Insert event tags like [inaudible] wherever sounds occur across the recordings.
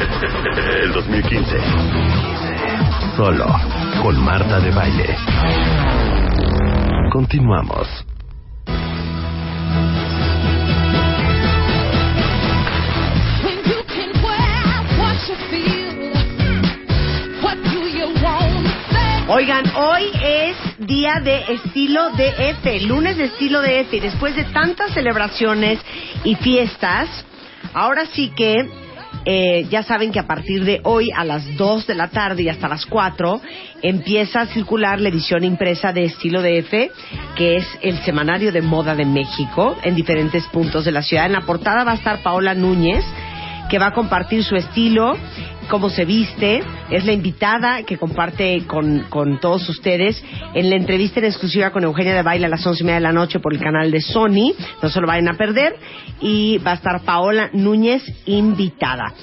[laughs] El 2015. Solo con Marta de Baile. Continuamos. Oigan, hoy es día de estilo DF, lunes de estilo DF, y después de tantas celebraciones y fiestas, ahora sí que eh, ya saben que a partir de hoy a las 2 de la tarde y hasta las 4 empieza a circular la edición impresa de estilo DF, que es el semanario de moda de México en diferentes puntos de la ciudad. En la portada va a estar Paola Núñez, que va a compartir su estilo, cómo se viste, es la invitada que comparte con, con todos ustedes en la entrevista en exclusiva con Eugenia de Baile a las once y media de la noche por el canal de Sony, no se lo vayan a perder, y va a estar Paola Núñez invitada.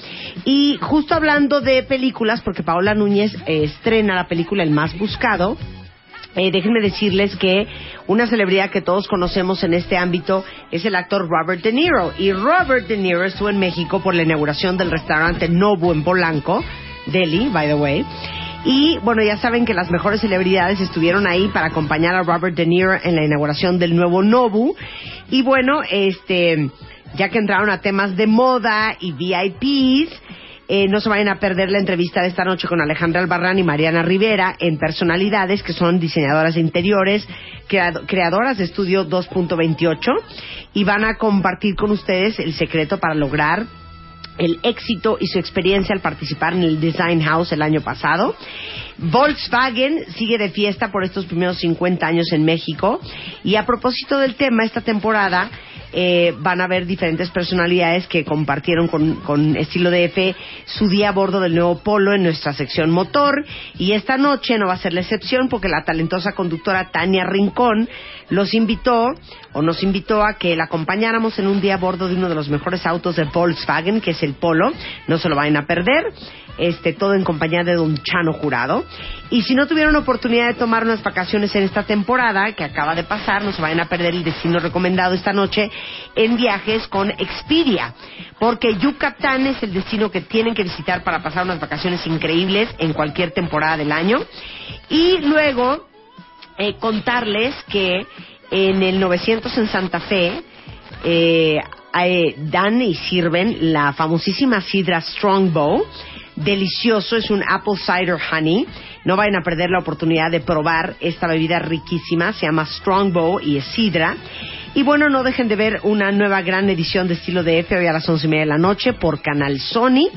Y justo hablando de películas, porque Paola Núñez eh, estrena la película El Más Buscado, eh, déjenme decirles que una celebridad que todos conocemos en este ámbito es el actor Robert De Niro. Y Robert De Niro estuvo en México por la inauguración del restaurante Nobu en Polanco, Delhi, by the way. Y bueno, ya saben que las mejores celebridades estuvieron ahí para acompañar a Robert De Niro en la inauguración del nuevo Nobu. Y bueno, este, ya que entraron a temas de moda y VIPs, eh, no se vayan a perder la entrevista de esta noche con Alejandra Albarrán y Mariana Rivera en Personalidades, que son diseñadoras de interiores, creado- creadoras de Estudio 2.28, y van a compartir con ustedes el secreto para lograr el éxito y su experiencia al participar en el Design House el año pasado. Volkswagen sigue de fiesta por estos primeros 50 años en México. Y a propósito del tema, esta temporada eh, van a ver diferentes personalidades que compartieron con, con estilo DF su día a bordo del nuevo Polo en nuestra sección motor. Y esta noche no va a ser la excepción porque la talentosa conductora Tania Rincón los invitó o nos invitó a que la acompañáramos en un día a bordo de uno de los mejores autos de Volkswagen, que es el Polo. No se lo vayan a perder. Este, todo en compañía de Don Chano Jurado. Y si no tuvieron oportunidad de tomar unas vacaciones en esta temporada, que acaba de pasar, no se vayan a perder el destino recomendado esta noche en viajes con Expedia. Porque Yucatán es el destino que tienen que visitar para pasar unas vacaciones increíbles en cualquier temporada del año. Y luego, eh, contarles que en el 900 en Santa Fe eh, eh, dan y sirven la famosísima sidra Strongbow. Delicioso, es un apple cider honey. No vayan a perder la oportunidad de probar esta bebida riquísima. Se llama Strongbow y es sidra. Y bueno, no dejen de ver una nueva gran edición de estilo DF hoy a las once y media de la noche por Canal Sony.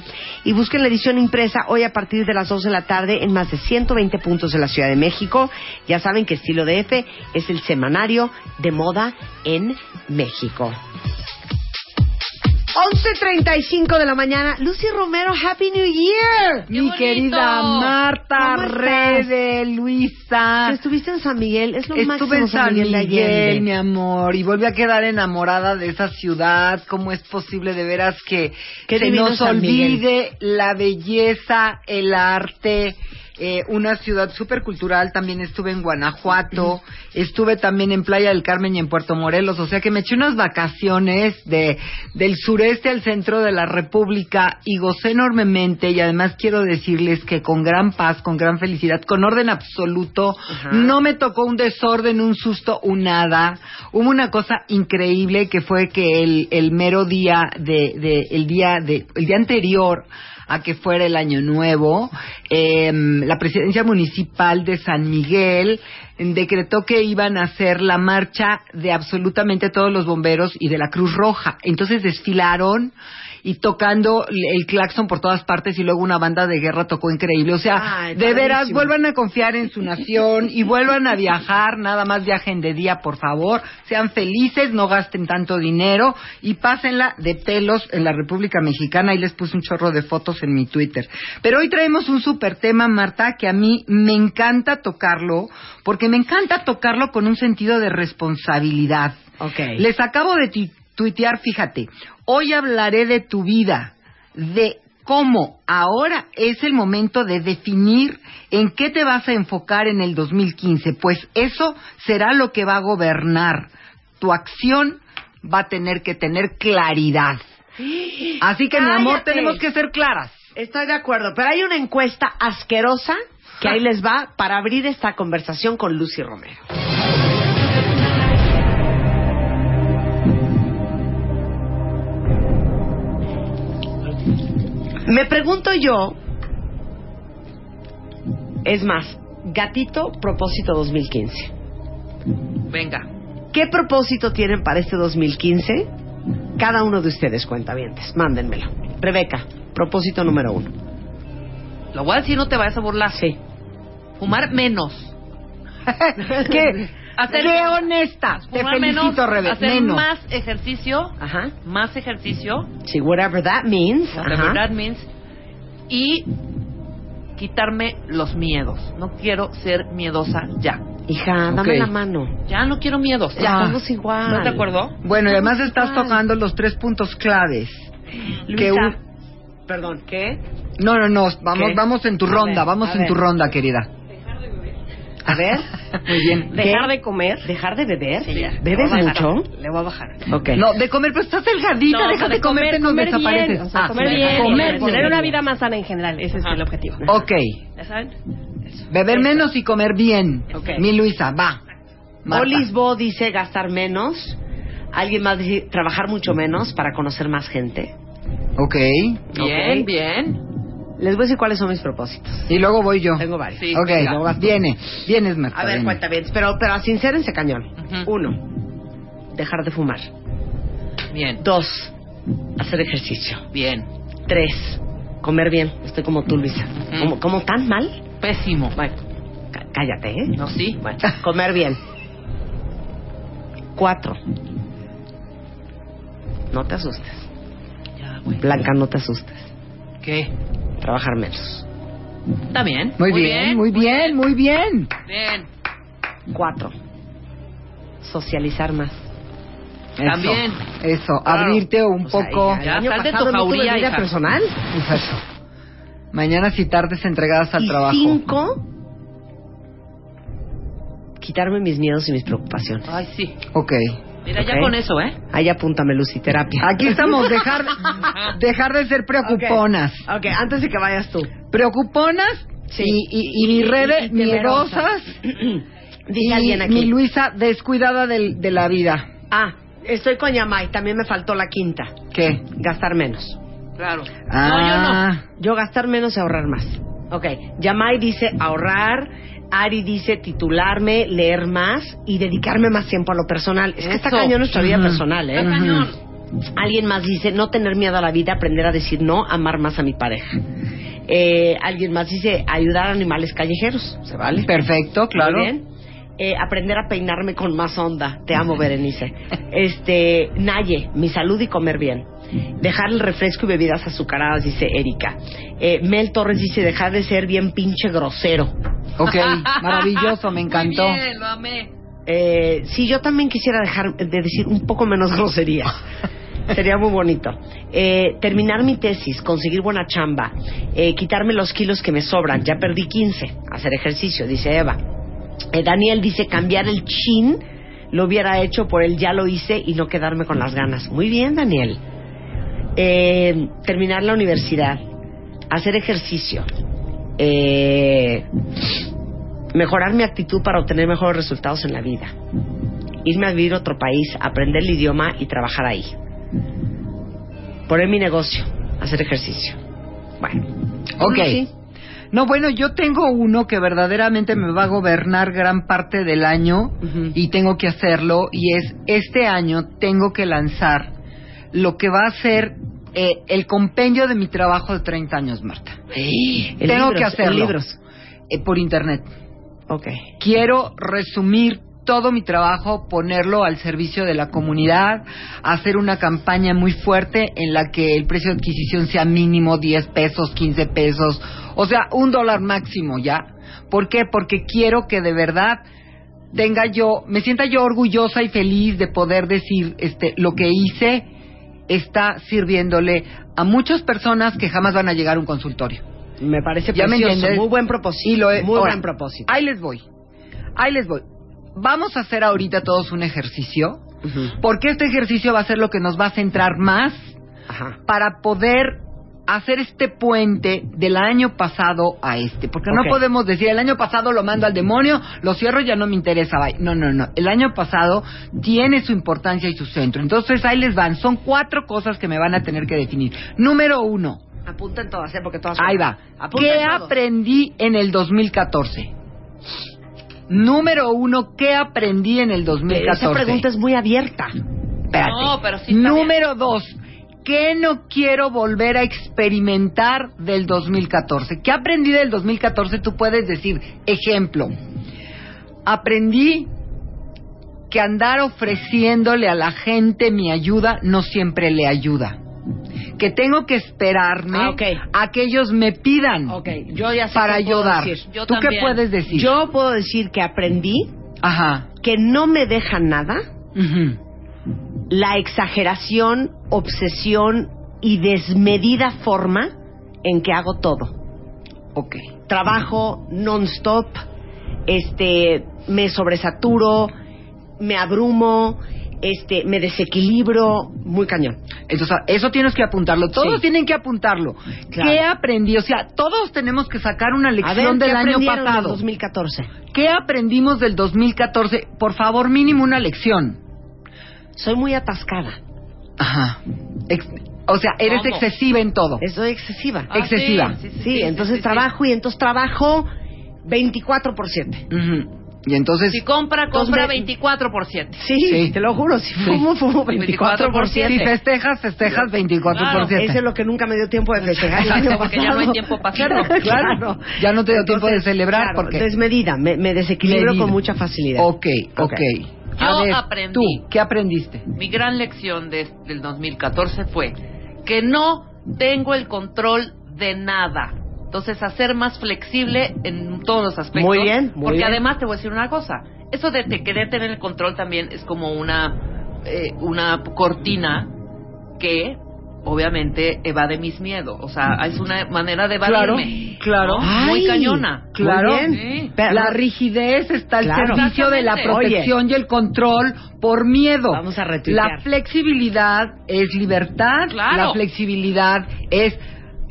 Y busquen la edición impresa hoy a partir de las 2 de la tarde en más de 120 puntos de la Ciudad de México. Ya saben que estilo DF es el semanario de moda en México. 11.35 de la mañana. Lucy Romero, Happy New Year. Mi bonito! querida Marta. Rede, Luisa. Que estuviste en San Miguel, es lo Estuve máximo en San. Miguel, mi amor, y volví a quedar enamorada de esa ciudad. ¿Cómo es posible de veras que Qué se nos olvide la belleza, el arte? Eh, una ciudad súper cultural, también estuve en Guanajuato, estuve también en Playa del Carmen y en Puerto Morelos, o sea que me eché unas vacaciones de, del sureste al centro de la República y gocé enormemente y además quiero decirles que con gran paz, con gran felicidad, con orden absoluto, Ajá. no me tocó un desorden, un susto, un nada. Hubo una cosa increíble que fue que el, el mero día de, de- el día de el día anterior a que fuera el año nuevo, em, la presidencia municipal de San Miguel decretó que iban a hacer la marcha de absolutamente todos los bomberos y de la Cruz Roja. Entonces desfilaron y tocando el claxon por todas partes y luego una banda de guerra tocó increíble. O sea, Ay, de veras, vuelvan a confiar en su nación y vuelvan a viajar, nada más viajen de día, por favor. Sean felices, no gasten tanto dinero y pásenla de pelos en la República Mexicana. Ahí les puse un chorro de fotos en mi Twitter. Pero hoy traemos un super tema, Marta, que a mí me encanta tocarlo, porque me encanta tocarlo con un sentido de responsabilidad. Ok. Les acabo de tu- tuitear, fíjate, hoy hablaré de tu vida, de cómo ahora es el momento de definir en qué te vas a enfocar en el 2015, pues eso será lo que va a gobernar. Tu acción va a tener que tener claridad. [gasps] Así que, mi amor, Cállate. tenemos que ser claras. Estoy de acuerdo, pero hay una encuesta asquerosa que ahí les va para abrir esta conversación con Lucy Romero. Me pregunto yo, es más, gatito propósito 2015. Venga. ¿Qué propósito tienen para este 2015? Cada uno de ustedes, cuentavientes, mándenmelo. Rebeca, propósito número uno. Lo voy a decir, no te vayas a burlar. Sí. Fumar menos. ¿Qué? [laughs] Hacer- Qué honesta. Te felicito, menos, Rebe. Hacer Menos. más ejercicio. Ajá. Más ejercicio. Sí, whatever that means. whatever Ajá. that means. Y quitarme los miedos. No quiero ser miedosa ya. Hija, dame Ok. la mano. Ya no quiero miedos. Ya Ya. estamos igual. ¿No te acuerdo? Bueno, y además estás igual. tocando los tres puntos claves. Luisa, Que un- Perdón, ¿qué? No, no, no. Vamos, ¿Qué? vamos en tu A ronda. ver, vamos en ver. tu ronda, querida. A ver. [laughs] Muy bien. Dejar de comer. ¿Dejar de beber? Sí, ya. ¿Bebes Le mucho? Le voy a bajar. Ok. No, de comer, pero estás delgadita. No, o Deja sea, de comer, nos comer desapareces. bien, o sea, Ah, comer sí. bien, Comer tener una vida más sana en general, ese es el objetivo. Ok. ¿Ya saben? Beber menos y comer bien. Ok. Mi Luisa, va. Olisbo dice gastar menos. Alguien más dice trabajar mucho menos para conocer más gente. Ok. Bien, Ok. bien. Les voy a decir cuáles son mis propósitos. Y luego voy yo. Tengo varios. Sí. ok, Venga, vas tú. viene. Vienes, Marta. A ver, viene. cuenta bien. Pero, pero sincérense cañón. Ujú. Uno, dejar de fumar. Bien. Dos, hacer ejercicio. Bien. Tres, comer bien. Estoy como tú, Luisa. Ujú. ¿Como, como tan mal? Pésimo. Bueno, cá- cállate, ¿eh? No, sí. Bueno, comer bien. Cuatro. No te asustes. Ya, güey. Blanca, no te asustes. ¿Qué? Trabajar menos. Está bien. Muy, bien, muy bien, muy bien. Bien. Cuatro. Socializar más. Eso, También. Eso, Claro. abrirte un O sea, poco. hija, el Ya, año sal de tu pasado no jauría, vida personal. Eso. Mañanas y tardes entregadas al y trabajo. cinco, quitarme mis miedos y mis preocupaciones. Ay, sí. Ok. Mira, ya Ok. con eso, ¿eh? Ahí apúntame, Lucy, terapia. [laughs] Aquí estamos, dejar, [laughs] dejar de ser preocuponas. Ok, ok, antes de que vayas tú. Preocuponas Sí. y, y, y y temerosas. miedosas. [clears throat] Dice alguien aquí. mi Luisa, descuidada del- de, la vida. Ah, estoy con Yamai, también me faltó la quinta. ¿Qué? Gastar menos. Claro. Ah, No, yo no. Yo gastar menos y ahorrar más. Ok, Yamai dice ahorrar, Ari dice titularme, leer más y dedicarme más tiempo a lo personal. Es que está Eso. cañón nuestra vida Ujú. personal, ¿eh? Está cañón. Alguien más dice no tener miedo a la vida, aprender a decir no, amar más a mi pareja. Eh, alguien más dice ayudar a animales callejeros. ¿Se vale? Perfecto, claro. Muy bien. Eh, aprender a peinarme con más onda. Te amo, Berenice. Este, Naye, mi salud y comer bien. Dejar el refresco y bebidas azucaradas, dice Erika. Eh, Mel Torres dice dejar de ser bien pinche grosero. Ok, [laughs] maravilloso, me encantó. Muy bien, lo amé. Eh, sí, yo también quisiera dejar de decir un poco menos grosería. [laughs] Sería muy bonito. Eh, terminar mi tesis, conseguir buena chamba, eh, quitarme los kilos que me sobran. Ya perdí 15. Hacer ejercicio, dice Eva. Eh, Daniel dice cambiar el chin. Lo hubiera hecho por el ya lo hice y no quedarme con las ganas. Muy bien, Daniel. Eh, terminar la universidad, hacer ejercicio, eh, mejorar mi actitud para obtener mejores resultados en la vida, irme a vivir a otro país, aprender el idioma y trabajar ahí, poner mi negocio, hacer ejercicio. Bueno, Ok. Sí. No, bueno, yo tengo uno que verdaderamente me va a gobernar gran parte del año y tengo que hacerlo y es este año tengo que lanzar lo que va a ser eh, el compendio de mi trabajo de 30 años, Marta. En tengo libros, que hacerlo. libros. Eh, por internet. Ok. Quiero resumir todo mi trabajo, ponerlo al servicio de la comunidad, hacer una campaña muy fuerte en la que el precio de adquisición sea mínimo 10 pesos, 15 pesos, o sea, un dólar máximo ya. ¿Por qué? Porque quiero que de verdad tenga yo, me sienta yo orgullosa y feliz de poder decir, este, lo que hice está sirviéndole a muchas personas que jamás van a llegar a un consultorio. Me parece ¿Ya me precioso. entiendes? Muy buen propósito. Y lo he- Muy ahora, buen propósito. Ahí les voy. Ahí les voy. Vamos a hacer ahorita todos un ejercicio, porque este ejercicio va a ser lo que nos va a centrar más Ajá. para poder hacer este puente del año pasado a este, porque no podemos decir el año pasado lo mando al demonio, lo cierro ya no me interesa, bye. No, no, no. El año pasado tiene su importancia y su centro. Entonces ahí les van. Son cuatro cosas que me van a tener que definir. Número uno. Apunten todas, ¿eh? Porque todas. Ahí va. Apunten ¿Qué todos. aprendí en el 2014? Número uno, ¿qué aprendí en el 2014? Esa pregunta es muy abierta. Espérate. No, pero sí está Número dos, ¿qué no quiero volver a experimentar del 2014? ¿Qué aprendí del 2014? Tú puedes decir, ejemplo, aprendí que andar ofreciéndole a la gente mi ayuda no siempre le ayuda. Que tengo que esperarme Ah, a que ellos me pidan Ok, yo ya sé para ayudar. Yo ¿Tú qué puedes decir? Yo puedo decir que aprendí Ajá. que no me deja nada la exageración, obsesión y desmedida forma en que hago todo. Ok. Trabajo non-stop, este, me sobresaturo, me abrumo, este, me desequilibro, muy cañón. Entonces, eso tienes que apuntarlo. Todos Sí. tienen que apuntarlo. Claro. ¿Qué aprendí? O sea, todos tenemos que sacar una ver, lección ¿qué del año aprendieron del pasado. 2014? ¿Qué aprendimos del 2014? Por favor, mínimo una lección. Soy muy atascada. Ajá. Ex- o sea, eres ¿Cómo? excesiva en todo. Estoy excesiva. Ah, excesiva. sí, entonces trabajo y entonces trabajo 24 por 7. Ujú. Y entonces, Si compra, compra Entonces, ve- 24 por 7. Sí, Sí. te lo juro, si fumo, fumo [laughs] 24 por si 7. festejas, festejas 24 Claro, por 7. Eso es lo que nunca me dio tiempo de festejar. el año [laughs] Porque ya no hay pasado. tiempo para hacerlo. Claro. Ya no te dio tiempo de celebrar claro, porque- Desmedida, me, me desequilibro Medida. con mucha facilidad. Ok, ok. A Yo ver, aprendí. Tú, ¿qué aprendiste? Mi gran lección de- del 2014 fue que no tengo el control de nada. Entonces, hacer más flexible en todos los aspectos. Muy bien, muy Porque bien. además te voy a decir una cosa. Eso de te- querer tener el control también es como una, eh, una cortina que obviamente evade mis miedos. O sea, es una manera de evadirme. claro. ¿no? Muy Ay, cañona. Claro. Muy bien. Sí. Pero- la rigidez está al Claro. servicio de la protección y el control por miedo. Vamos a retuitear. La flexibilidad es libertad. Claro. La flexibilidad es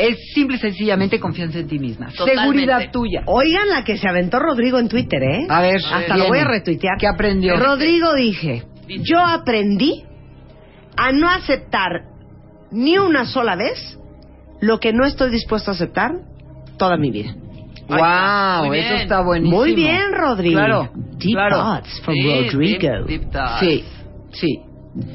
es simple y sencillamente confianza en ti misma. Totalmente. Seguridad tuya. Oigan la que se aventó Rodrigo en Twitter, ¿eh? A ver, Hasta viene. lo voy a retuitear. ¿Qué aprendió? Rodrigo dije, yo aprendí a no aceptar ni una sola vez lo que no estoy dispuesto a aceptar toda mi vida. Wow, Muy eso bien. está buenísimo. Muy bien, Rodrigo. Claro, Deep claro. thoughts from Sí, Rodrigo. deep- deep thoughts. Sí, sí.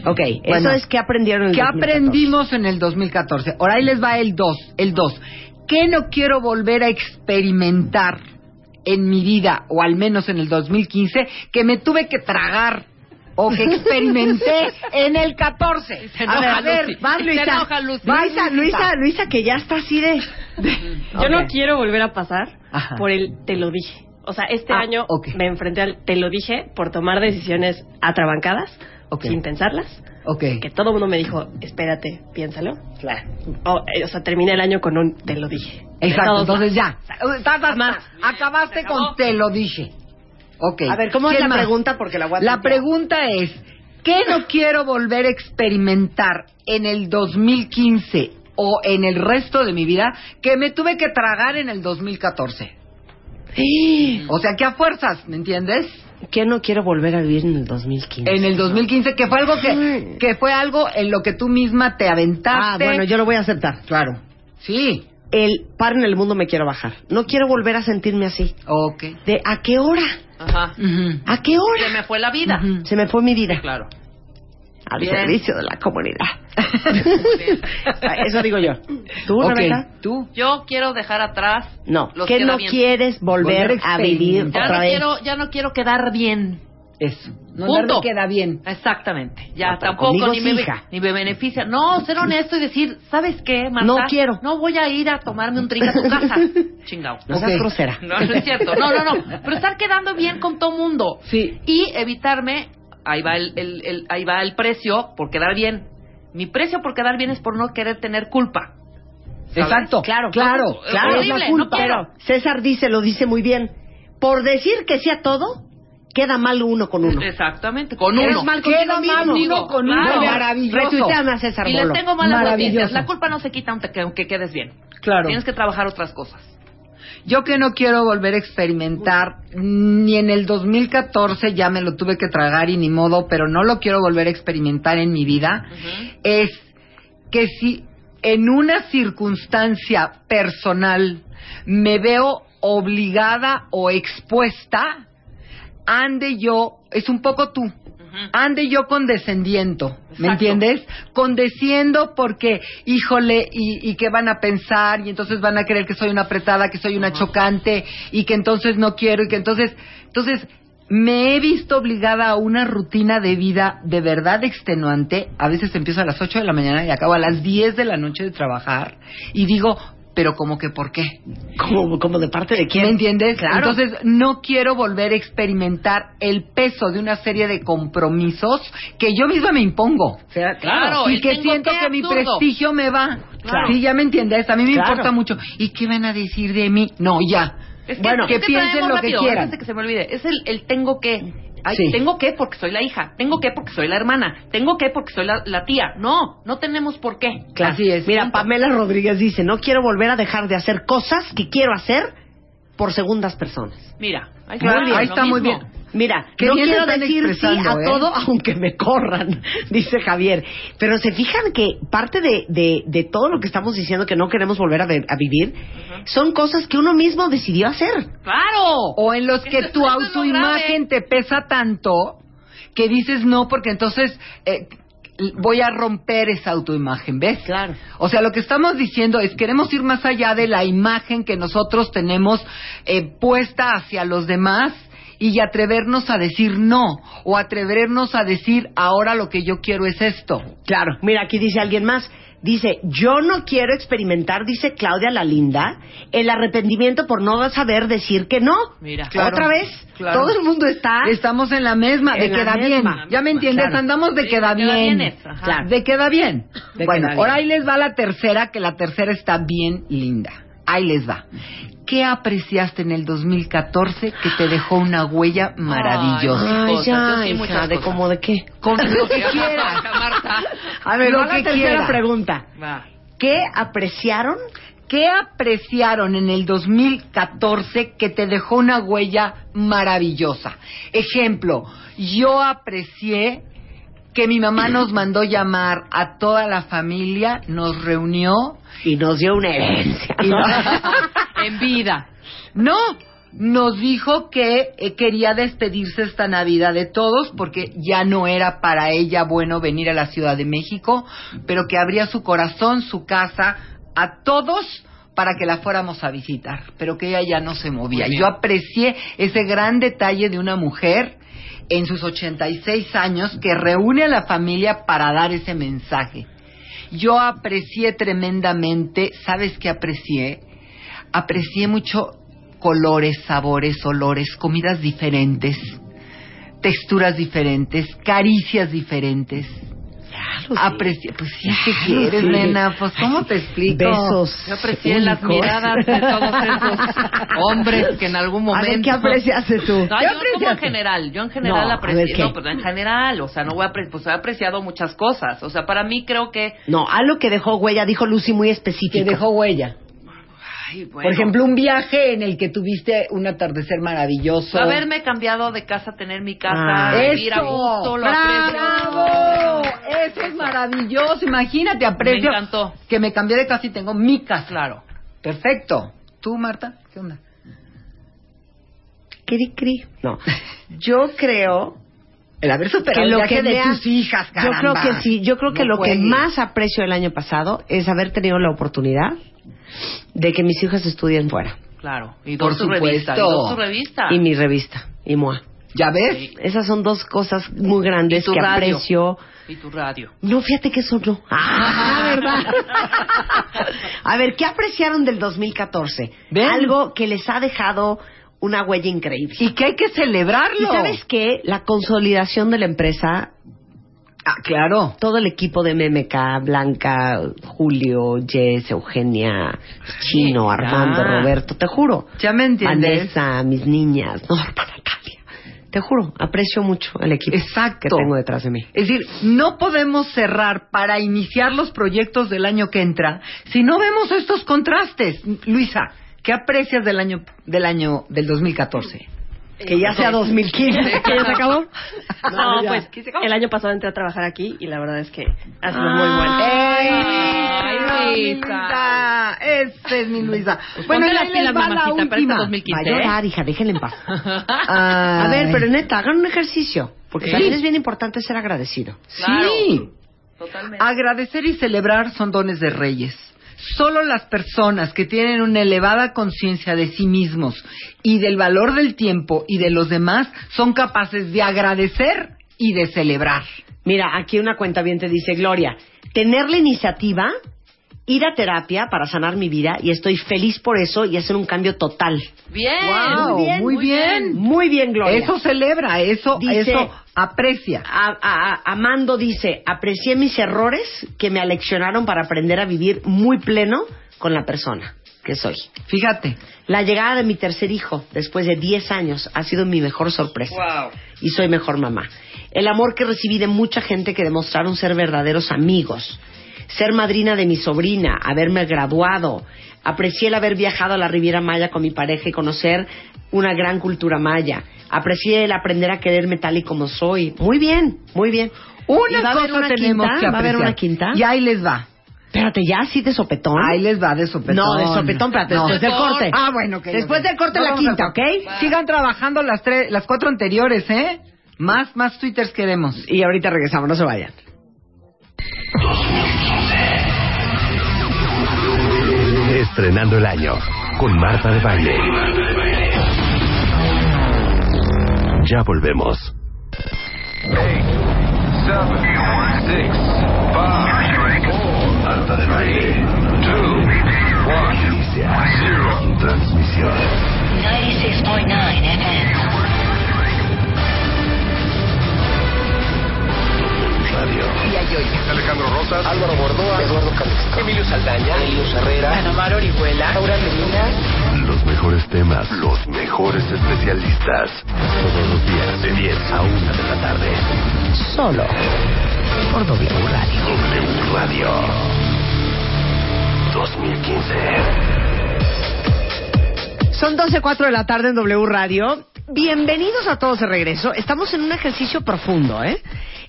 Ok, Bueno. eso es que aprendieron en el ¿Qué 2014. aprendimos en el 2014? Ahora ahí les va el 2, el 2. ¿Qué no quiero volver a experimentar en mi vida, o al menos en el 2015, que me tuve que tragar o que experimenté [laughs] en el 14? Se A enoja ver, a ver, Lucy. vas Se Luisa. enoja Lucy. Vas, Luisa, Luisa, Luisa, que ya está así de... Yo Ok. no quiero volver a pasar Ajá. por el te lo dije. O sea, este Ah, año ok. me enfrenté al te lo dije por tomar decisiones atrabancadas, Sin pensarlas. Ok. Que todo el mundo me dijo, espérate, piénsalo. Claro. O, eh, o sea, terminé el año con un te lo dije. Exacto, entonces ya. Estás hasta- Jamás. acabaste con te lo dije. Ok. A ver, ¿cómo es ¿Quién la más? pregunta? Porque la voy a La pregunta es, ¿qué no quiero volver a experimentar en el 2015 o en el resto de mi vida que me tuve que tragar en el 2014? O sea, que a fuerzas, ¿me entiendes? ¿Qué no quiero volver a vivir en el 2015? En el 2015, que fue algo que, que fue algo en lo que tú misma te aventaste. Ah, bueno, yo lo voy a aceptar. Claro. Sí. El par en el mundo me quiero bajar. No quiero volver a sentirme así. Ok. De ¿a qué hora? Ajá. Ujú. ¿A qué Se hora? me fue la vida. Ujú. Se me fue mi vida. Claro. Al Bien. servicio de la comunidad. [laughs] Eso digo yo. ¿Tú, Ok, Rebeca? ¿Tú? Yo quiero dejar atrás. No. los ¿Qué queda no bien. quieres volver, Volver a a vivir. Ya otra no vez? quiero, ya no quiero quedar bien. Eso. No Punto. queda bien. Exactamente. Ya No, pero tampoco ni me, hija. ni me beneficia. No, ser honesto y decir, ¿sabes qué, Marta? No quiero. No voy a ir a tomarme un drink a tu [laughs] casa. Chingao. No seas Ok. grosera. No, no es cierto. No, no, no. Pero estar quedando bien con todo mundo. Sí. Y evitarme, ahí va el, el- el- ahí va el precio por quedar bien. Mi precio por quedar bien es por no querer tener culpa. ¿Sabes? Exacto. Claro, claro. Claro, es la no culpa. quiero. César dice, lo dice muy bien. Por decir que sí a todo, queda mal uno con uno. Exactamente, con uno. mal Queda contigo mal uno con Claro. uno. Maravilloso. A César Y les tengo malas noticias. La culpa no se quita aunque, aunque quedes bien. Claro. Tienes que trabajar otras cosas. Yo que no quiero volver a experimentar, ni en el 2014 ya me lo tuve que tragar y ni modo, pero no lo quiero volver a experimentar en mi vida, es que si en una circunstancia personal me veo obligada o expuesta, ande yo, es un poco tú, ande yo condescendiendo, ¿me entiendes? Condesciendo porque, híjole, y, y qué van a pensar, y entonces van a creer que soy una apretada, que soy una chocante, y que entonces no quiero, y que entonces, entonces, me he visto obligada a una rutina de vida de verdad extenuante. A veces empiezo a las 8 de la mañana y acabo a las 10 de la noche de trabajar, y digo, pero como que ¿por qué? Como, como de parte de quién. ¿Me entiendes? Claro. Entonces, no quiero volver a experimentar el peso de una serie de compromisos que yo misma me impongo. O sea, Claro, y que siento que que mi prestigio me va. Claro. Sí, ya me entiendes. A mí me Claro. importa mucho. ¿Y qué van a decir de mí? No, ya. Es que, bueno, es que que piensen traemos lo rápido, que quieran. antes de que se me olvide. Es el, el tengo que. Ay, Sí. tengo que porque soy la hija. Tengo que porque soy la hermana. Tengo que porque soy la, la tía. No, no tenemos por qué. Claro. Así es. Mira, Pamela Rodríguez dice, no quiero volver a dejar de hacer cosas que quiero hacer por segundas personas. Mira, ahí está, bien, ahí lo está muy bien. Mira, Qué no quiero decir sí a ¿eh? todo [laughs] aunque me corran, dice Javier. Pero se fijan que parte de, de, de todo lo que estamos diciendo que no queremos volver a, ve- a vivir son cosas que uno mismo decidió hacer. ¡Claro! O en los que tu autoimagen te pesa tanto que dices no porque entonces eh, voy a romper esa autoimagen, ¿ves? Claro. O sea, lo que estamos diciendo es queremos ir más allá de la imagen que nosotros tenemos eh, puesta hacia los demás y atrevernos a decir no o atrevernos a decir ahora lo que yo quiero es esto. Claro. Mira, aquí dice alguien más. Dice, yo no quiero experimentar, dice Claudia la Linda, el arrepentimiento por no saber decir que no. Mira. Claro, Otra vez, claro. todo el mundo está... Estamos en la misma, de En queda misma. bien. ¿Ya me entiendes? Claro. Andamos de Sí, queda de queda bien. De queda bien. De bueno, queda bien. ahora ahí les va la tercera, que la tercera está bien linda. Ahí les va. ¿Qué apreciaste en el 2014 que te dejó una huella maravillosa? Ay, ya, sí, hija, de como de qué. Con lo que quieras. Marta. A ver, Lo va la que tercera quiera. pregunta. Va. ¿Qué apreciaron? ¿Qué apreciaron en el 2014 que te dejó una huella maravillosa? Ejemplo, yo aprecié que mi mamá nos mandó llamar a toda la familia, nos reunió Y nos dio una herencia. [laughs] En vida. No, nos dijo que eh, quería despedirse esta Navidad de todos porque ya no era para ella bueno venir a la Ciudad de México, pero que abría su corazón, su casa a todos para que la fuéramos a visitar, pero que ella ya no se movía. Yo aprecié ese gran detalle de una mujer en sus 86 años que reúne a la familia para dar ese mensaje. Yo aprecié tremendamente, ¿sabes qué aprecié? Aprecié mucho colores, sabores, olores, comidas diferentes, texturas diferentes, caricias diferentes. Aprecié, pues sí, ¿qué quieres, sí. nena? Pues, ¿cómo te explico? Besos. Yo aprecié las únicos. miradas de todos esos [laughs] hombres que en algún A momento... ver, ¿qué apreciaste tú? No, ¿Qué yo como en general, yo en general No, a aprecié, no, pero en general, o sea, no voy a apre- pues he apreciado muchas cosas, o sea, para mí creo que, No, algo que dejó huella, dijo Lucy muy específico. Que dejó huella. Ay, bueno, Por ejemplo, un viaje en el que tuviste un atardecer maravilloso. haberme cambiado de casa, tener mi casa, Ah. vivir a gusto, lo ¡Bravo! Eso es maravilloso. Imagínate, aprecio. Me encantó. Que me cambié de casa y tengo mi casa. Claro. Perfecto. ¿Tú, Marta? ¿Qué onda? Cri, cri. No. Yo creo El haber superado que el viaje que de tus hijas, Yo creo caramba. que sí, yo creo que No lo que más aprecio el año pasado es haber tenido la oportunidad de que mis hijas estudien fuera. Claro. Y Por dos tu supuesto. revista, y dos tu revista. Y mi revista, y MOA. ¿Ya ves? Esas son dos cosas muy grandes Y tu que radio. aprecio. Y tu radio. No, fíjate que eso no. Ah, [laughs] ¿verdad? A ver, ¿qué apreciaron del 2014? Ven. Algo que les ha dejado una huella increíble. Y que hay que celebrarlo. ¿Y sabes qué? La consolidación de la empresa, Ah, claro. todo el equipo de MMK, Blanca, Julio, Jess, Eugenia, Chino. Armando, Roberto, te juro. Ya me entiendes. Vanessa, mis niñas, Norma, Natalia. te juro, aprecio mucho el equipo Exacto. que tengo detrás de mí. Es decir, no podemos cerrar para iniciar los proyectos del año que entra si no vemos estos contrastes. Luisa, ¿qué aprecias del año del año del 2014? Que ya sea 2015. ¿Que ya se acabó? [laughs] No, ya. pues el año pasado entré a trabajar aquí y la verdad es que ha sido muy bueno. ¡Ey! Ay, Luisa. Esa es mi Luisa. ponte y las ahí les va la mamacita, para este última. 2015. Va a llorar, hija, déjenle en paz. Ay. [laughs] A ver, pero neta, hagan un ejercicio. Porque Sí. también es bien importante ser agradecido. Claro. Sí. Totalmente. Agradecer y celebrar son dones de reyes. Solo las personas que tienen una elevada conciencia de sí mismos y del valor del tiempo y de los demás son capaces de agradecer y de celebrar. Mira, aquí una cuenta bien te dice, Gloria, tener la iniciativa, ir a terapia para sanar mi vida y estoy feliz por eso y hacer un cambio total. Bien. Wow, muy bien, muy bien. Muy bien, Gloria. Eso celebra, eso, Dice- eso aprecia. A- a- a- Amando dice, aprecié mis errores que me aleccionaron para aprender a vivir muy pleno con la persona que soy. Fíjate. La llegada de mi tercer hijo, después de 10 años, ha sido mi mejor sorpresa. Wow. Y soy mejor mamá. El amor que recibí de mucha gente que demostraron ser verdaderos amigos. Ser madrina de mi sobrina, haberme graduado. Aprecié el haber viajado a la Riviera Maya con mi pareja y conocer una gran cultura maya. Aprecié el aprender a quererme tal y como soy. Muy bien, muy bien. ¿Y Una va cosa una tenemos quinta? que ¿Va a haber una quinta? Y ahí les va. Espérate, ya así de sopetón. Ahí les va de sopetón. No, de sopetón, espérate, No. después del corte. Ah, bueno, ok. Después ok. del corte No la quinta. ¿ok? Sigan trabajando las tres, las cuatro anteriores, ¿eh? Más, más twitters queremos. Y ahorita regresamos, no se vayan. Estrenando el año con Marta de Baile. Ya volvemos. Marta de Baile. Inicia. Transmisión. 96.9 FM. Radio. Alejandro Rosas, Álvaro Bordoa, Eduardo Calixto, Emilio Saldaña, Elio Herrera, Ana Mar Orihuela, Laura Medina. Los mejores temas, los mejores especialistas. Todos los días, de 10 a 1 de la tarde. Solo por W Radio. W Radio. 2015. Son 12.04 de la tarde en W Radio. Bienvenidos a todos de regreso. Estamos en un ejercicio profundo, ¿eh?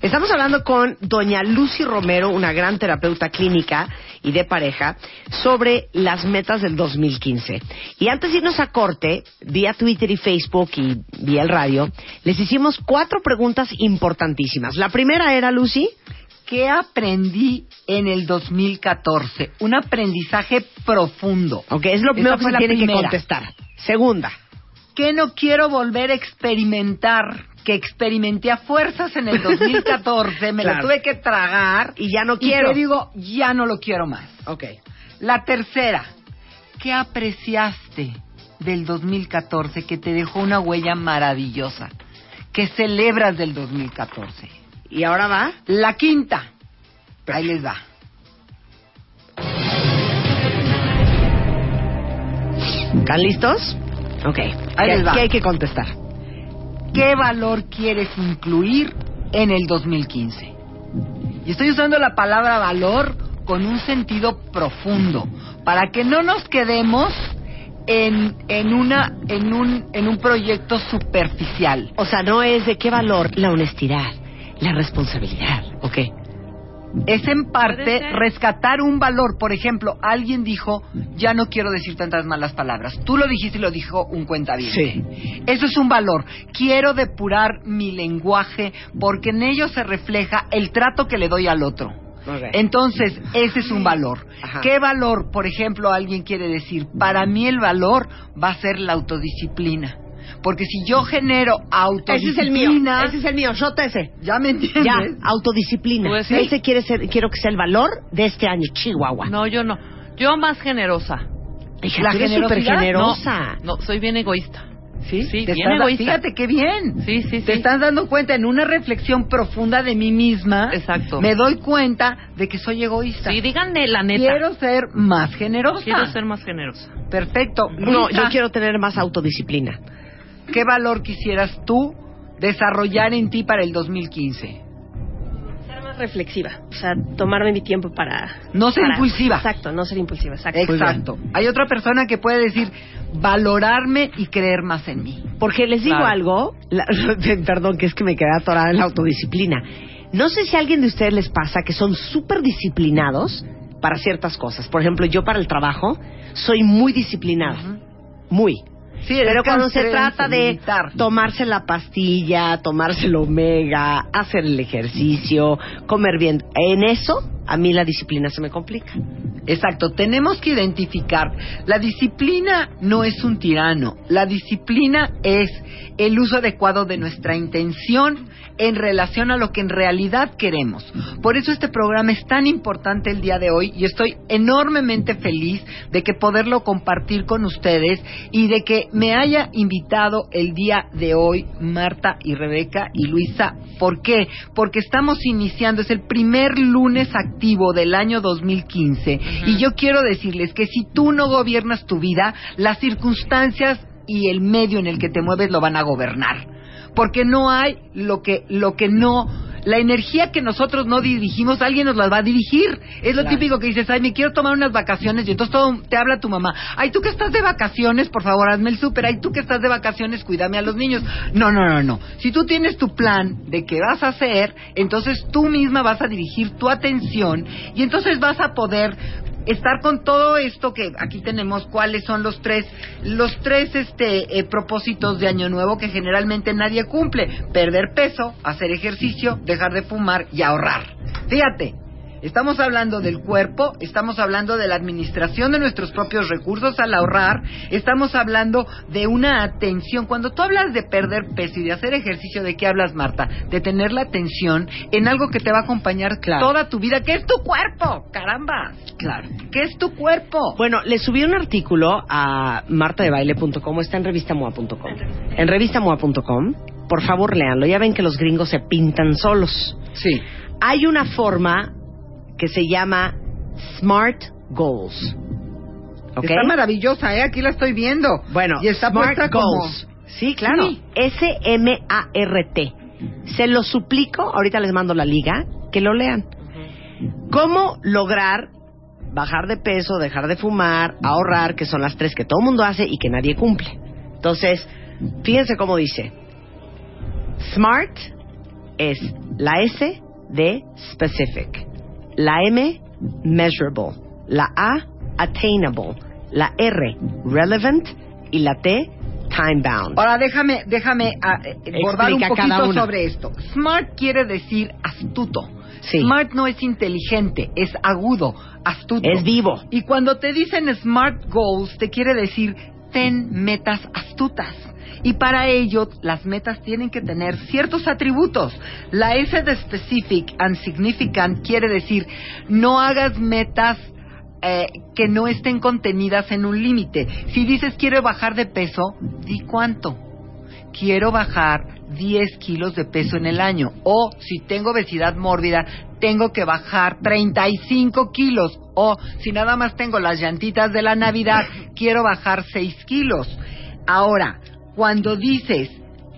Estamos hablando con doña Lucy Romero, una gran terapeuta clínica y de pareja, sobre las metas del 2015. Y antes de irnos a corte, vía Twitter y Facebook y vía el radio, les hicimos cuatro preguntas importantísimas. La primera era, Lucy, ¿Qué aprendí en el 2014? Un aprendizaje profundo. ok, es lo primero que se tiene que contestar. Segunda, ¿Qué no quiero volver a experimentar? Que experimenté a fuerzas en el [laughs] 2014, me Claro. lo tuve que tragar y ya no y quiero. te digo, ya no lo quiero más. ok. La tercera, ¿qué apreciaste del 2014 que te dejó una huella maravillosa? ¿Qué celebras del 2014? Y ahora va. La quinta, ahí les va. ¿Están listos? Ok. Ahí ¿Qué, les va. qué hay que contestar? ¿Qué valor quieres incluir en el 2015? Y estoy usando la palabra valor con un sentido profundo, para que no nos quedemos en, en, una, en, un, en un proyecto superficial. O sea, no es de qué valor la honestidad, la responsabilidad. Ok. Es en parte rescatar un valor. Por ejemplo, alguien dijo, ya no quiero decir tantas malas palabras. Tú lo dijiste y lo dijo un cuentaviente. Eso es un valor. Quiero depurar mi lenguaje porque en ello se refleja el trato que le doy al otro. Entonces, ese es un valor. Ajá. ¿Qué valor, por ejemplo, alguien quiere decir? Para mí el valor va a ser la autodisciplina. Porque si yo genero Ese autodisciplina... es el mío. Ese es el mío. Shot ese. ¿Ya me entiendes? Ya, autodisciplina. Pues sí. Ese quiere ser, quiero que sea el valor de este año, Chihuahua. No, yo no. Yo más generosa. Hija, la tú súper generosa. No, soy bien egoísta. ¿Sí? Sí, Te bien estás- egoísta. Fíjate qué bien. Sí, sí, Te sí. estás dando cuenta en una reflexión profunda de mí misma. Exacto. Me doy cuenta de que soy egoísta. Sí, díganme la neta. Quiero ser más generosa. Quiero ser más generosa. Perfecto. No, yo quiero tener más autodisciplina. ¿Qué valor quisieras tú desarrollar en ti para el 2015? Ser más reflexiva, o sea, tomarme mi tiempo para... No ser para- impulsiva. Exacto, no ser impulsiva, exacto. Exacto. Hay otra persona que puede decir valorarme y creer más en mí. Porque les digo Claro. algo, la- [laughs] perdón, que es que me quedé atorada en la autodisciplina. No sé si a alguien de ustedes les pasa que son súper disciplinados para ciertas cosas. Por ejemplo, yo para el trabajo soy muy disciplinada. Muy. Sí, Pero cuando se trata de tomarse la pastilla, tomarse el omega, hacer el ejercicio, comer bien, en eso a mí la disciplina se me complica. Exacto, tenemos que identificar, la disciplina no es un tirano, la disciplina es el uso adecuado de nuestra intención en relación a lo que en realidad queremos. Por eso este programa es tan importante el día de hoy y estoy enormemente feliz de que poderlo compartir con ustedes y de que me haya invitado el día de hoy Marta y Rebeca y Luisa. ¿Por qué? Porque estamos iniciando, es el primer lunes activo del año 2015 y yo quiero decirles que si tú no gobiernas tu vida, las circunstancias y el medio en el que te mueves lo van a gobernar. Porque no hay lo que, lo que no, la energía que nosotros no dirigimos, alguien nos la va a dirigir. Es lo típico que dices, ay, me quiero tomar unas vacaciones y entonces todo, te habla tu mamá. Ay, tú que estás de vacaciones, por favor, hazme el súper. Ay, tú que estás de vacaciones, cuídame a los niños. No, no, no, no. Si tú tienes tu plan de qué vas a hacer, entonces tú misma vas a dirigir tu atención y entonces vas a poder estar con todo esto que aquí tenemos cuáles son los tres los tres este eh, propósitos de año nuevo que generalmente nadie cumple. Perder peso hacer ejercicio dejar de fumar y ahorrar. Fíjate Estamos hablando del cuerpo, estamos hablando de la administración de nuestros propios recursos al ahorrar, estamos hablando de una atención. Cuando tú hablas de perder peso y de hacer ejercicio, ¿de qué hablas, Marta? De tener la atención en algo que te va a acompañar Claro. toda tu vida, que es tu cuerpo, caramba. Claro. ¿Qué es tu cuerpo? Bueno, le subí un artículo a martadebaile.com, está en revistamoa.com. En revistamoa.com, por favor léanlo, ya ven que los gringos se pintan solos. Sí. Hay una forma que se llama Smart Goals. Está maravillosa, ¿eh? Aquí la estoy viendo. Bueno, y está Smart como- Goals. Sí, claro. Sí. S-M-A-R-T. Se lo suplico, ahorita les mando la liga, que lo lean. ¿Cómo lograr bajar de peso, dejar de fumar, ahorrar, que son las tres que todo el mundo hace y que nadie cumple? Entonces, fíjense cómo dice. Smart es la S de specific, la M measurable, la A attainable, la R relevant y la T time bound. Ahora déjame, déjame ah, eh, bordar un poquito sobre esto. Smart quiere decir astuto. Sí. Smart no es inteligente, es agudo, astuto. Es vivo. Y cuando te dicen Smart Goals, te quiere decir ten metas astutas. Y para ello, las metas tienen que tener ciertos atributos. La S de specific and significant quiere decir no hagas metas eh, que no estén contenidas en un límite. Si dices quiero bajar de peso, di cuánto. Quiero bajar 10 kilos de peso en el año. O si tengo obesidad mórbida, tengo que bajar 35 kilos. O si nada más tengo las llantitas de la Navidad, [laughs] quiero bajar 6 kilos. Ahora, cuando dices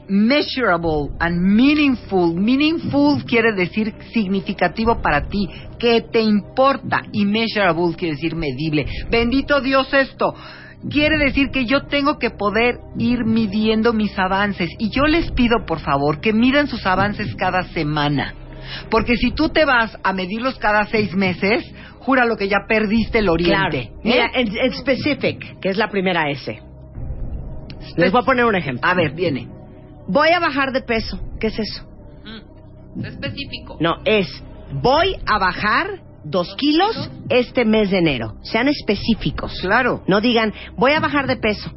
measurable and meaningful, meaningful quiere decir significativo para ti, que te importa, y measurable quiere decir medible. Bendito Dios esto. Quiere decir que yo tengo que poder ir midiendo mis avances. Y yo les pido, por favor, que midan sus avances cada semana. Porque si tú te vas a medirlos cada seis meses, júralo que ya perdiste el oriente. ¿eh? Mira, en, en specific, que es la primera S. Les voy a poner un ejemplo. A ver, viene. Voy a bajar de peso. ¿Qué es eso? Mm, específico. No, es voy a bajar dos kilos este mes de enero. Sean específicos. Claro. No digan voy a bajar de peso.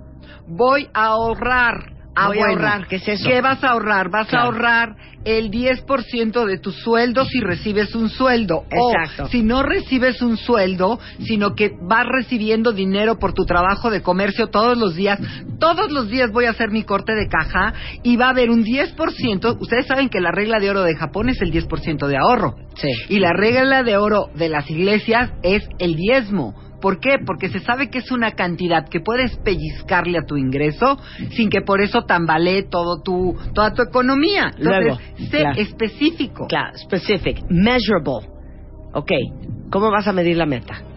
Voy a ahorrar. Ah, Voy a ahorrar, ¿qué es eso? ¿Qué vas a ahorrar? Vas Claro. a ahorrar el 10% de tu sueldo si recibes un sueldo. Exacto. O si no recibes un sueldo, sino que vas recibiendo dinero por tu trabajo de comercio todos los días. Todos los días voy a hacer mi corte de caja y va a haber un 10%. Ustedes saben que la regla de oro de Japón es el 10% de ahorro. Sí. Y la regla de oro de las iglesias es el diezmo. ¿Por qué? Porque se sabe que es una cantidad que puedes pellizcarle a tu ingreso sin que por eso tambalee todo tu, toda tu economía. Entonces, Luego, sé claro. específico. Claro, specific, measurable. Ok, ¿cómo vas a medir la meta?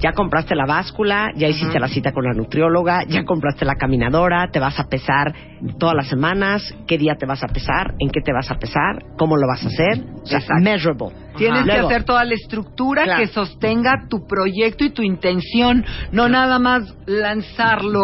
Ya compraste la báscula, ya hiciste la cita con la nutrióloga, ya compraste la caminadora, te vas a pesar todas las semanas, qué día te vas a pesar, en qué te vas a pesar, cómo lo vas a hacer. O sea, measurable. Tienes que hacer toda la estructura Claro. que sostenga tu proyecto y tu intención, no nada más lanzarlo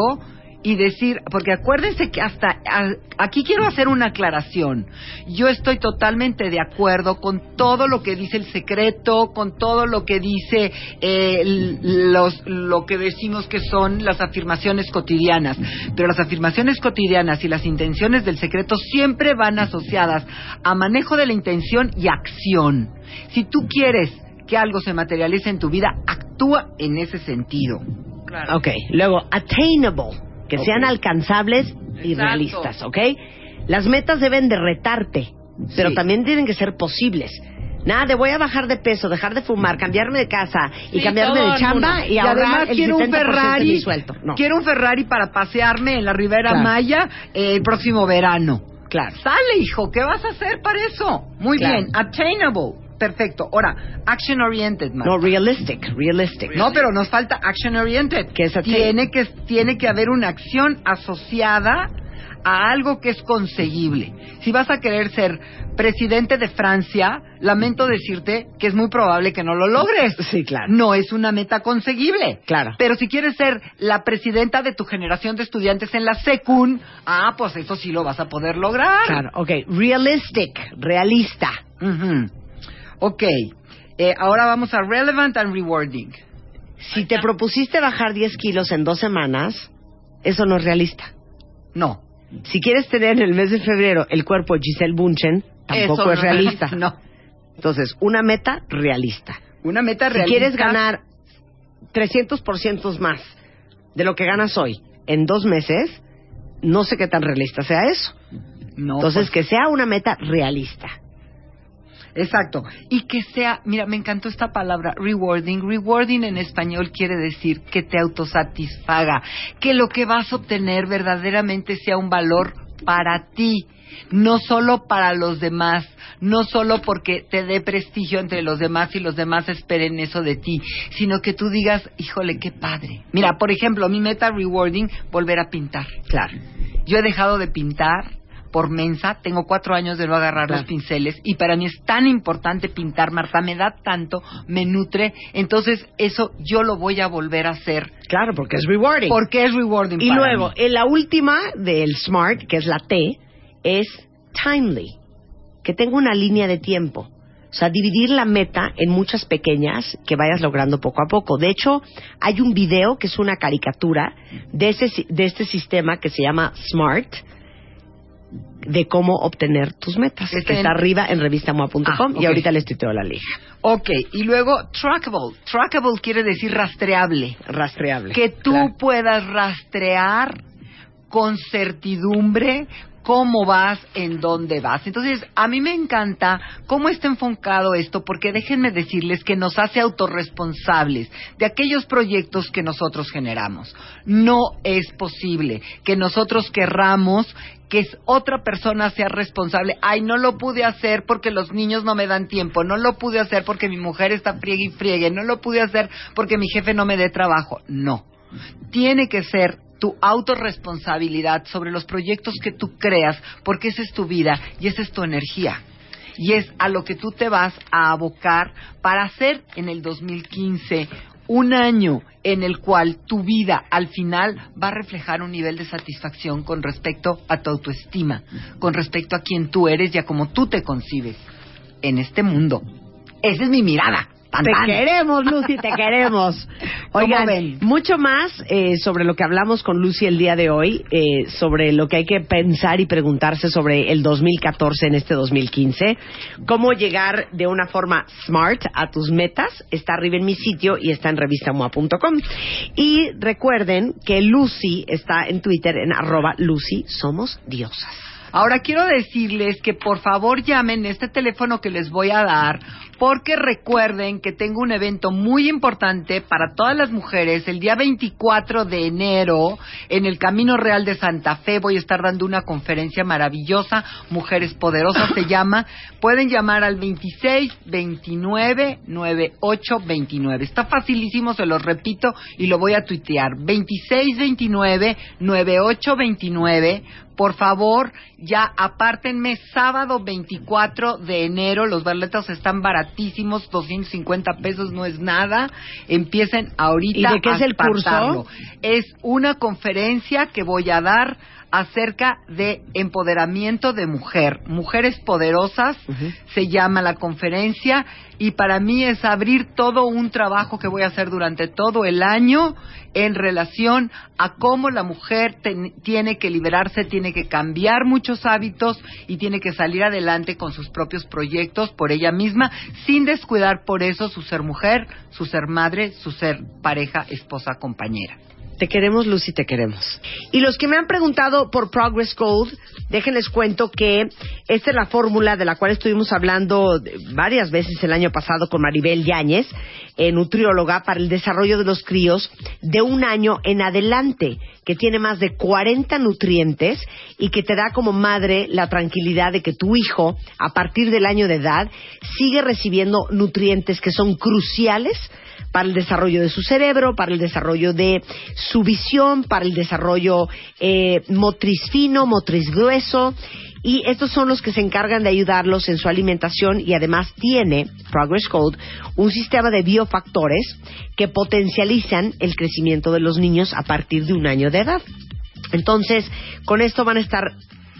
y decir, porque acuérdense que hasta a- aquí quiero hacer una aclaración. Yo estoy totalmente de acuerdo con todo lo que dice el secreto, con todo lo que dice eh, los, lo que decimos que son las afirmaciones cotidianas. Pero las afirmaciones cotidianas y las intenciones del secreto siempre van asociadas a manejo de la intención y acción. Si tú quieres que algo se materialice en tu vida, actúa en ese sentido. Claro. Ok, luego, attainable, que sean alcanzables y Exacto. realistas, ¿ok? Las metas deben de retarte, pero Sí. también tienen que ser posibles. Nada de voy a bajar de peso, dejar de fumar, cambiarme de casa y Sí, cambiarme de chamba y, Y ahorrar además el quiero un 70% de Ferrari, mi sueldo. No, quiero un Ferrari para pasearme en la Ribera Claro. Maya eh, el próximo verano. claro. Sale, hijo, ¿qué vas a hacer para eso? Muy Claro. bien, attainable. Perfecto. Ahora, action oriented, Marta. No, realistic, realistic. No, pero nos falta action oriented. Que es tiene que tiene que haber una acción asociada a algo que es conseguible. Si vas a querer ser presidente de Francia, lamento decirte que es muy probable que no lo logres. Sí, claro. No es una meta conseguible. Claro. Pero si quieres ser la presidenta de tu generación de estudiantes en la SECUN, ah, pues eso sí lo vas a poder lograr. Claro, ok. Realistic, realista. Ujú. Ok. Eh, ahora vamos a relevant and rewarding. Si te propusiste bajar 10 kilos en dos semanas, eso no es realista. No. Si quieres tener en el mes de febrero el cuerpo de Giselle Bunchen, tampoco Eso es no realista. No. Entonces, una meta realista. Una meta Si realista. quieres ganar 300% más de lo que ganas hoy en dos meses, no sé qué tan realista sea eso. No, Entonces, pues, que sea una meta realista. Exacto. Y que sea, mira, me encantó esta palabra, rewarding. Rewarding en español quiere decir que te autosatisfaga, que lo que vas a obtener verdaderamente sea un valor para ti, no solo para los demás, no solo porque te dé prestigio entre los demás y los demás esperen eso de ti, sino que tú digas, híjole, qué padre. Mira, por ejemplo, mi meta rewarding, volver a pintar. Claro. Yo he dejado de pintar por mensa, tengo cuatro años de no agarrar Claro. los pinceles y para mí es tan importante pintar, Marta, me da tanto, me nutre, entonces eso yo lo voy a volver a hacer Claro, porque es rewarding. porque es rewarding. y para luego, mí. en la última del SMART, que es la T, es timely. Que tenga una línea de tiempo. O sea, dividir la meta en muchas pequeñas que vayas logrando poco a poco. De hecho, hay un video que es una caricatura de, ese, de este sistema que se llama SMART, de cómo obtener tus metas. Que está arriba en revistamoa.com Ah, ok. y ahorita les tuiteo la liga. Ok, y luego trackable. Trackable quiere decir rastreable. Rastreable. Que tú Claro. puedas rastrear con certidumbre cómo vas, en dónde vas. Entonces, a mí me encanta cómo está enfocado esto, porque déjenme decirles que nos hace autorresponsables de aquellos proyectos que nosotros generamos. No es posible que nosotros querramos que otra persona sea responsable. Ay, no lo pude hacer porque los niños no me dan tiempo, no lo pude hacer porque mi mujer está friegue y friegue, no lo pude hacer porque mi jefe no me dé trabajo. No. Tiene que ser tu autorresponsabilidad sobre los proyectos que tú creas, porque esa es tu vida y esa es tu energía. Y es a lo que tú te vas a abocar para hacer en el 2015 un año en el cual tu vida al final va a reflejar un nivel de satisfacción con respecto a tu autoestima, con respecto a quién tú eres y a cómo tú te concibes en este mundo. Esa es mi mirada. Tan, Te tan. queremos, Lucy, te queremos. [laughs] ¿Cómo Oigan, ven? mucho más eh, sobre lo que hablamos con Lucy el día de hoy, eh, sobre lo que hay que pensar y preguntarse sobre el 2014 en este 2015, cómo llegar de una forma smart a tus metas, está arriba en mi sitio y está en revistamoa.com. Y recuerden que Lucy está en Twitter en arroba Lucy Somos Diosas. Ahora quiero decirles que por favor llamen este teléfono que les voy a dar porque recuerden que tengo un evento muy importante para todas las mujeres el día 24 de enero en el Camino Real de Santa Fe. Voy a estar dando una conferencia maravillosa, Mujeres Poderosas se llama. Pueden llamar al 26 29 98 29. Está facilísimo, se los repito y lo voy a tuitear. 26 29 98 29 por favor, ya apártenme sábado 24 de enero, los boletos están baratísimos, 250 pesos no es nada. Empiecen ahorita ¿Y de qué a es el curso? Es una conferencia que voy a dar acerca de empoderamiento de mujer, mujeres poderosas, se llama la conferencia y para mí es abrir todo un trabajo que voy a hacer durante todo el año en relación a cómo la mujer ten- tiene que liberarse, tiene que cambiar muchos hábitos y tiene que salir adelante con sus propios proyectos por ella misma, sin descuidar por eso su ser mujer, su ser madre, su ser pareja, esposa, compañera. Te queremos, Lucy, te queremos. Y los que me han preguntado por Progress Code, déjenles cuento que esta es la fórmula de la cual estuvimos hablando varias veces el año pasado con Maribel Yáñez, eh, nutrióloga, para el desarrollo de los críos de un año en adelante, que tiene más de 40 nutrientes y que te da como madre la tranquilidad de que tu hijo, a partir del año de edad, sigue recibiendo nutrientes que son cruciales para el desarrollo de su cerebro, para el desarrollo de su visión, para el desarrollo eh, motriz fino, motriz grueso. Y estos son los que se encargan de ayudarlos en su alimentación y además tiene Progress Code un sistema de biofactores que potencializan el crecimiento de los niños a partir de un año de edad. Entonces, con esto van a estar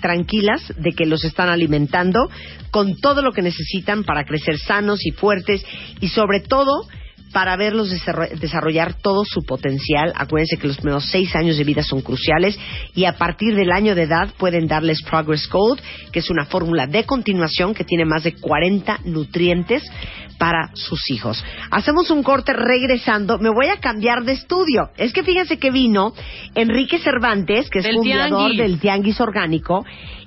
tranquilas de que los están alimentando con todo lo que necesitan para crecer sanos y fuertes y sobre todo para verlos desarro- desarrollar todo su potencial. Acuérdense que los primeros seis años de vida son cruciales y a partir del año de edad pueden darles Progress Code, que es una fórmula de continuación que tiene más de 40 nutrientes para sus hijos. Hacemos un corte regresando. Me voy a cambiar de estudio. Es que fíjense que vino Enrique Cervantes, que es Del fundador Tianguis. del Tianguis Orgánico,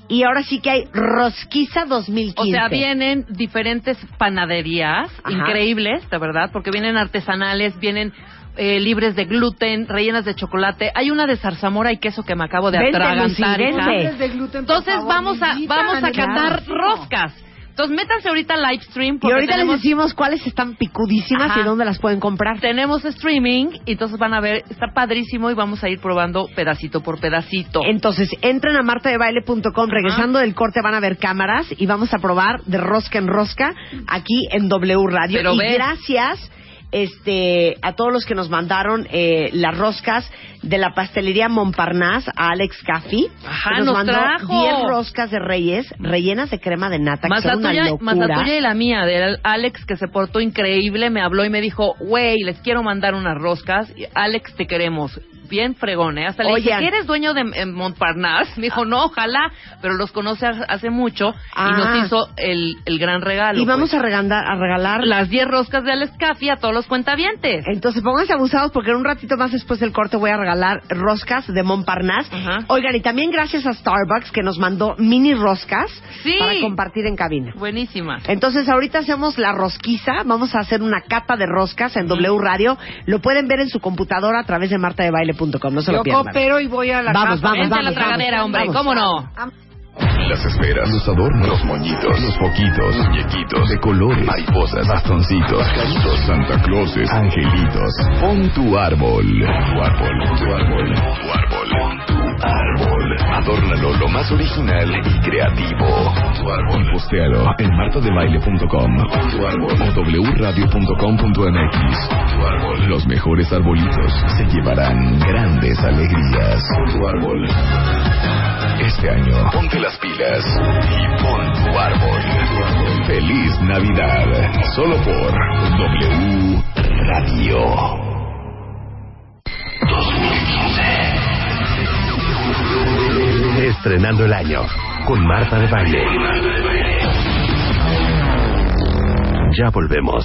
y ahora sí que hay Rosquiza 2015. O sea, vienen diferentes panaderías Ajá. increíbles, de verdad, porque vienen artesanales, vienen eh, libres de gluten, rellenas de chocolate. Hay una de zarzamora y queso que me acabo de Vente, atragantar. Lucy. Entonces vamos a vamos a cantar roscas. Entonces métanse ahorita al live stream Y porque ahorita tenemos, les decimos cuáles están picudísimas Ajá. y dónde las pueden comprar. tenemos streaming y entonces van a ver, está padrísimo y vamos a ir probando pedacito por pedacito. Entonces, entren a martadebaile.com, regresando del corte van a ver cámaras y vamos a probar de rosca en rosca aquí en W Radio. Pero y gracias este, a todos los que nos mandaron eh, las roscas de la pastelería Montparnasse, a Alex Caffi, Ajá, que nos, nos mandó trajo. 10 roscas de reyes rellenas de crema de nata, Más que la, son una tuya, locura. más la tuya y la mía, de Alex, que se portó increíble, me habló y me dijo, güey, les quiero mandar unas roscas. Alex, te queremos. Bien fregón, ¿eh? Hasta le dije, Oigan. ¿que eres dueño de en Montparnasse? [laughs] Me dijo, no, ojalá, pero los conoce ha- hace mucho Ah. y nos hizo el, el gran regalo. y vamos pues. a, regalar, a regalar las 10 roscas de Alex Caffi a todos los cuentavientes. Entonces pónganse abusados porque en un ratito más después del corte voy a regalar roscas de Montparnasse. Oigan, y también gracias a Starbucks que nos mandó mini roscas Sí. para compartir en cabina. Buenísima. Entonces ahorita hacemos la rosquiza, vamos a hacer una cata de roscas en W Radio. Lo pueden ver en su computadora a través de martadebaile.com, no se lo Yo coopero y voy a la Vamos, casa. vamos, Vente a la vamos, tragadera, vamos, hombre, vamos. ¿cómo no? Las esferas, los adornos, los moñitos, los foquitos, muñequitos, de colores, mariposas, bastoncitos, caritos, Santa Clauses, angelitos. Pon tu árbol. Tu árbol, tu árbol, tu árbol. Pon tu árbol. Adórnalo lo más original y creativo. Tu árbol. Postealo en martadebaile.com. Tu árbol. O wradio.com.mx. Tu árbol. Los mejores arbolitos se llevarán grandes alegrías. Tu árbol. Este año, ponte las pilas y pon tu árbol. Feliz Navidad. Solo por W Radio. 2015. Estrenando el año con Marta de Baile. Ya volvemos.